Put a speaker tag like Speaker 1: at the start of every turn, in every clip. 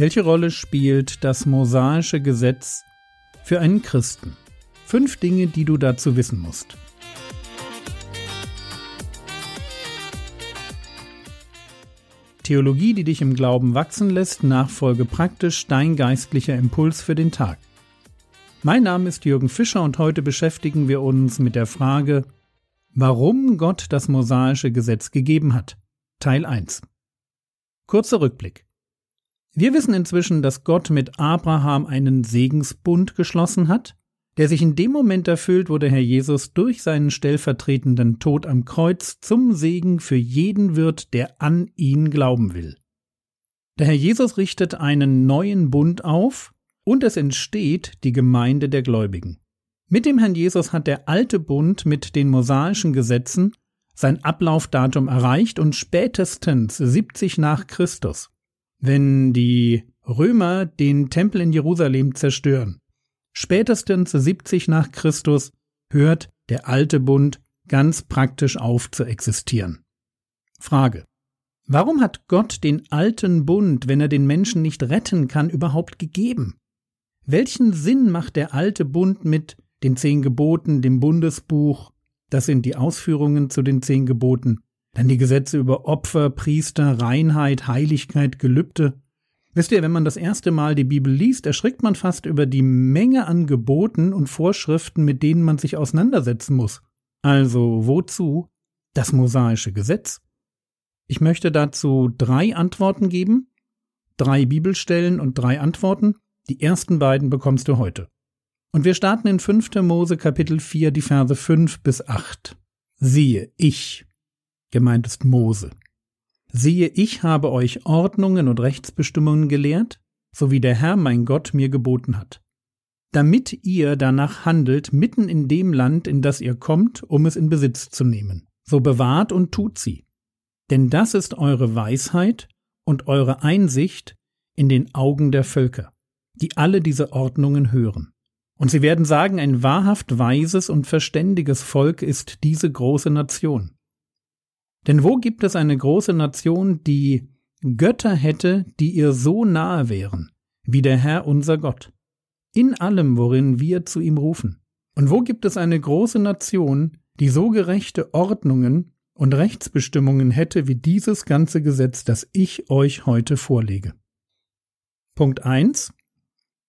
Speaker 1: Welche Rolle spielt das mosaische Gesetz für einen Christen? Fünf Dinge, die du dazu wissen musst. Theologie, die dich im Glauben wachsen lässt, nachfolge praktisch dein geistlicher Impuls für den Tag. Mein Name ist Jürgen Fischer und heute beschäftigen wir uns mit der Frage, warum Gott das mosaische Gesetz gegeben hat. Teil 1. Kurzer Rückblick. Wir wissen inzwischen, dass Gott mit Abraham einen Segensbund geschlossen hat, der sich in dem Moment erfüllt, wo der Herr Jesus durch seinen stellvertretenden Tod am Kreuz zum Segen für jeden wird, der an ihn glauben will. Der Herr Jesus richtet einen neuen Bund auf, und es entsteht die Gemeinde der Gläubigen. Mit dem Herrn Jesus hat der alte Bund mit den mosaischen Gesetzen sein Ablaufdatum erreicht und spätestens 70 nach Christus, wenn die Römer den Tempel in Jerusalem zerstören, spätestens 70 nach Christus hört der alte Bund ganz praktisch auf zu existieren. Frage. Warum hat Gott den alten Bund, wenn er den Menschen nicht retten kann, überhaupt gegeben? Welchen Sinn macht der alte Bund mit den zehn Geboten, dem Bundesbuch, das sind die Ausführungen zu den zehn Geboten, dann die Gesetze über Opfer, Priester, Reinheit, Heiligkeit, Gelübde. Wisst ihr, wenn man das erste Mal die Bibel liest, erschrickt man fast über die Menge an Geboten und Vorschriften, mit denen man sich auseinandersetzen muss. Also wozu das mosaische Gesetz? Ich möchte dazu drei Antworten geben, drei Bibelstellen und drei Antworten. Die ersten beiden bekommst du heute. Und wir starten in 5. Mose Kapitel 4, die Verse 5 bis 8. Siehe, ich, gemeint ist Mose. Siehe, ich habe euch Ordnungen und Rechtsbestimmungen gelehrt, so wie der Herr mein Gott mir geboten hat, damit ihr danach handelt mitten in dem Land, in das ihr kommt, um es in Besitz zu nehmen. So bewahrt und tut sie. Denn das ist eure Weisheit und eure Einsicht in den Augen der Völker die alle diese Ordnungen hören. Und sie werden sagen, ein wahrhaft weises und verständiges Volk ist diese große Nation. Denn wo gibt es eine große Nation, die Götter hätte, die ihr so nahe wären, wie der Herr unser Gott, in allem, worin wir zu ihm rufen? Und wo gibt es eine große Nation, die so gerechte Ordnungen und Rechtsbestimmungen hätte wie dieses ganze Gesetz, das ich euch heute vorlege? Punkt 1.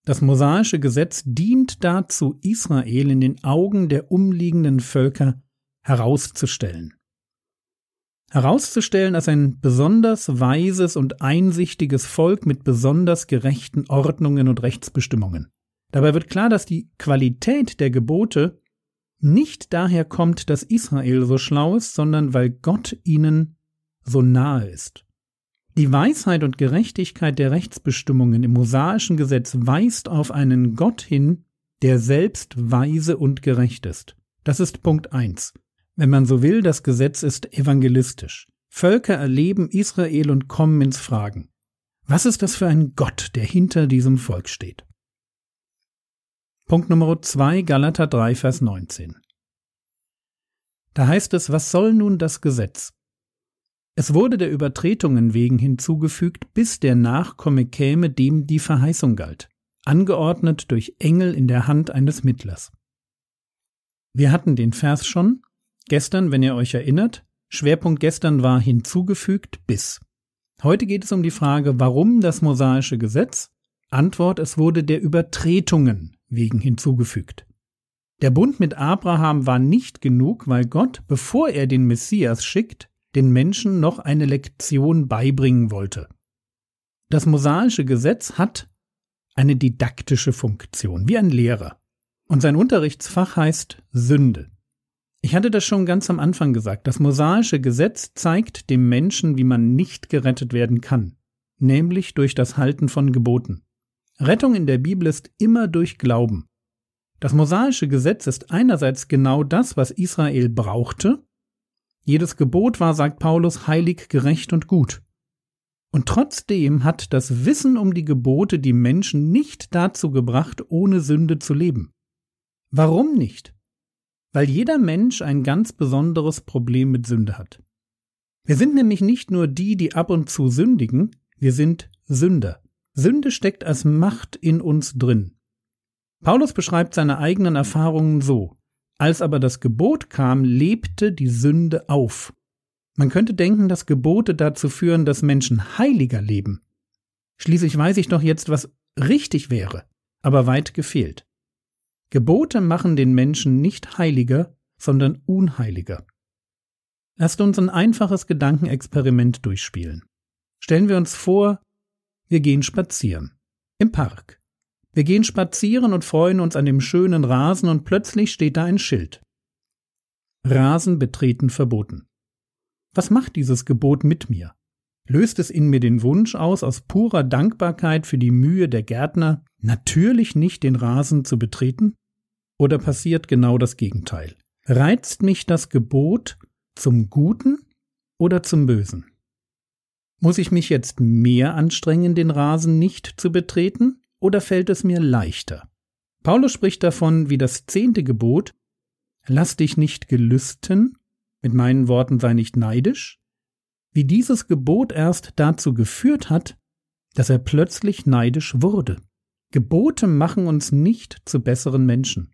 Speaker 1: Das mosaische Gesetz dient dazu, Israel in den Augen der umliegenden Völker herauszustellen. Herauszustellen als ein besonders weises und einsichtiges Volk mit besonders gerechten Ordnungen und Rechtsbestimmungen. Dabei wird klar, dass die Qualität der Gebote nicht daher kommt, dass Israel so schlau ist, sondern weil Gott ihnen so nahe ist. Die Weisheit und Gerechtigkeit der Rechtsbestimmungen im mosaischen Gesetz weist auf einen Gott hin, der selbst weise und gerecht ist. Das ist Punkt eins. Wenn man so will, das Gesetz ist evangelistisch. Völker erleben Israel und kommen ins Fragen. Was ist das für ein Gott, der hinter diesem Volk steht? Punkt Nummer zwei, Galater 3, Vers 19. Da heißt es, was soll nun das Gesetz? Es wurde der Übertretungen wegen hinzugefügt, bis der Nachkomme käme, dem die Verheißung galt, angeordnet durch Engel in der Hand eines Mittlers. Wir hatten den Vers schon, gestern, wenn ihr euch erinnert, Schwerpunkt gestern war hinzugefügt bis. Heute geht es um die Frage, warum das mosaische Gesetz? Antwort, es wurde der Übertretungen wegen hinzugefügt. Der Bund mit Abraham war nicht genug, weil Gott, bevor er den Messias schickt, den Menschen noch eine Lektion beibringen wollte. Das mosaische Gesetz hat eine didaktische Funktion, wie ein Lehrer. Und sein Unterrichtsfach heißt Sünde. Ich hatte das schon ganz am Anfang gesagt. Das mosaische Gesetz zeigt dem Menschen, wie man nicht gerettet werden kann, nämlich durch das Halten von Geboten. Rettung in der Bibel ist immer durch Glauben. Das mosaische Gesetz ist einerseits genau das, was Israel brauchte, jedes Gebot war, sagt Paulus, heilig, gerecht und gut. Und trotzdem hat das Wissen um die Gebote die Menschen nicht dazu gebracht, ohne Sünde zu leben. Warum nicht? Weil jeder Mensch ein ganz besonderes Problem mit Sünde hat. Wir sind nämlich nicht nur die, die ab und zu sündigen, wir sind Sünder. Sünde steckt als Macht in uns drin. Paulus beschreibt seine eigenen Erfahrungen so. Als aber das Gebot kam, lebte die Sünde auf. Man könnte denken, dass Gebote dazu führen, dass Menschen heiliger leben. Schließlich weiß ich doch jetzt, was richtig wäre, aber weit gefehlt. Gebote machen den Menschen nicht heiliger, sondern unheiliger. Lasst uns ein einfaches Gedankenexperiment durchspielen. Stellen wir uns vor, wir gehen spazieren. Im Park. Wir gehen spazieren und freuen uns an dem schönen Rasen und plötzlich steht da ein Schild. Rasen betreten verboten. Was macht dieses Gebot mit mir? Löst es in mir den Wunsch aus, aus purer Dankbarkeit für die Mühe der Gärtner natürlich nicht den Rasen zu betreten? Oder passiert genau das Gegenteil? Reizt mich das Gebot zum Guten oder zum Bösen? Muss ich mich jetzt mehr anstrengen, den Rasen nicht zu betreten, oder fällt es mir leichter? Paulus spricht davon, wie das zehnte Gebot Lass dich nicht gelüsten, mit meinen Worten sei nicht neidisch, wie dieses Gebot erst dazu geführt hat, dass er plötzlich neidisch wurde. Gebote machen uns nicht zu besseren Menschen.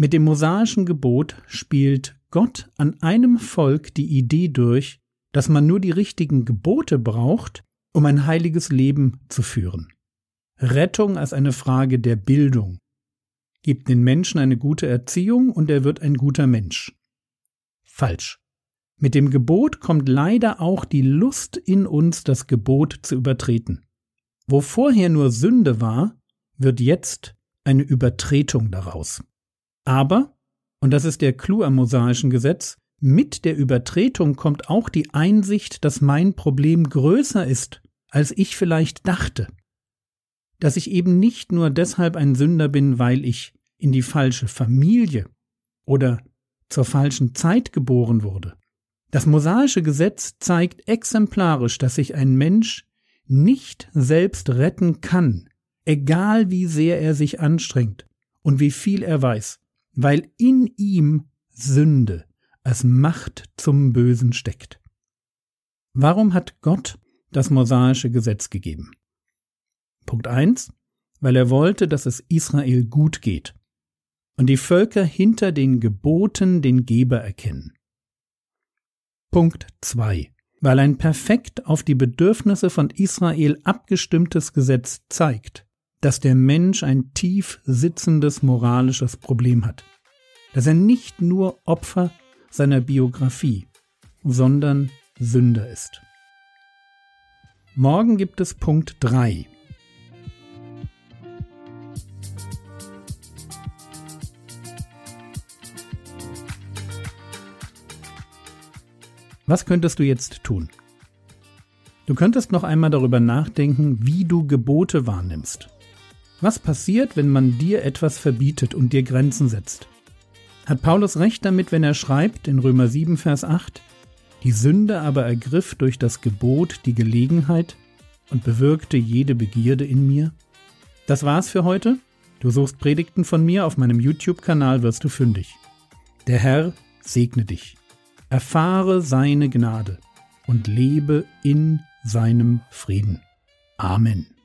Speaker 1: Mit dem mosaischen Gebot spielt Gott an einem Volk die Idee durch, dass man nur die richtigen Gebote braucht, um ein heiliges Leben zu führen. Rettung als eine Frage der Bildung. Gibt den Menschen eine gute Erziehung und er wird ein guter Mensch. Falsch. Mit dem Gebot kommt leider auch die Lust in uns, das Gebot zu übertreten. Wo vorher nur Sünde war, wird jetzt eine Übertretung daraus. Aber, und das ist der Clou am mosaischen Gesetz, mit der Übertretung kommt auch die Einsicht, dass mein Problem größer ist, als ich vielleicht dachte. Dass ich eben nicht nur deshalb ein Sünder bin, weil ich in die falsche Familie oder zur falschen Zeit geboren wurde. Das mosaische Gesetz zeigt exemplarisch, dass sich ein Mensch nicht selbst retten kann, egal wie sehr er sich anstrengt und wie viel er weiß, weil in ihm Sünde als Macht zum Bösen steckt. Warum hat Gott das mosaische Gesetz gegeben? Punkt 1. Weil er wollte, dass es Israel gut geht und die Völker hinter den Geboten den Geber erkennen. Punkt 2. Weil ein perfekt auf die Bedürfnisse von Israel abgestimmtes Gesetz zeigt, dass der Mensch ein tief sitzendes moralisches Problem hat, dass er nicht nur Opfer seiner Biografie, sondern Sünder ist. Morgen gibt es Punkt 3. Was könntest du jetzt tun? Du könntest noch einmal darüber nachdenken, wie du Gebote wahrnimmst. Was passiert, wenn man dir etwas verbietet und dir Grenzen setzt? Hat Paulus recht damit, wenn er schreibt in Römer 7, Vers 8, die Sünde aber ergriff durch das Gebot die Gelegenheit und bewirkte jede Begierde in mir? Das war's für heute. Du suchst Predigten von mir auf meinem YouTube-Kanal wirst du fündig. Der Herr segne dich. Erfahre seine Gnade und lebe in seinem Frieden. Amen.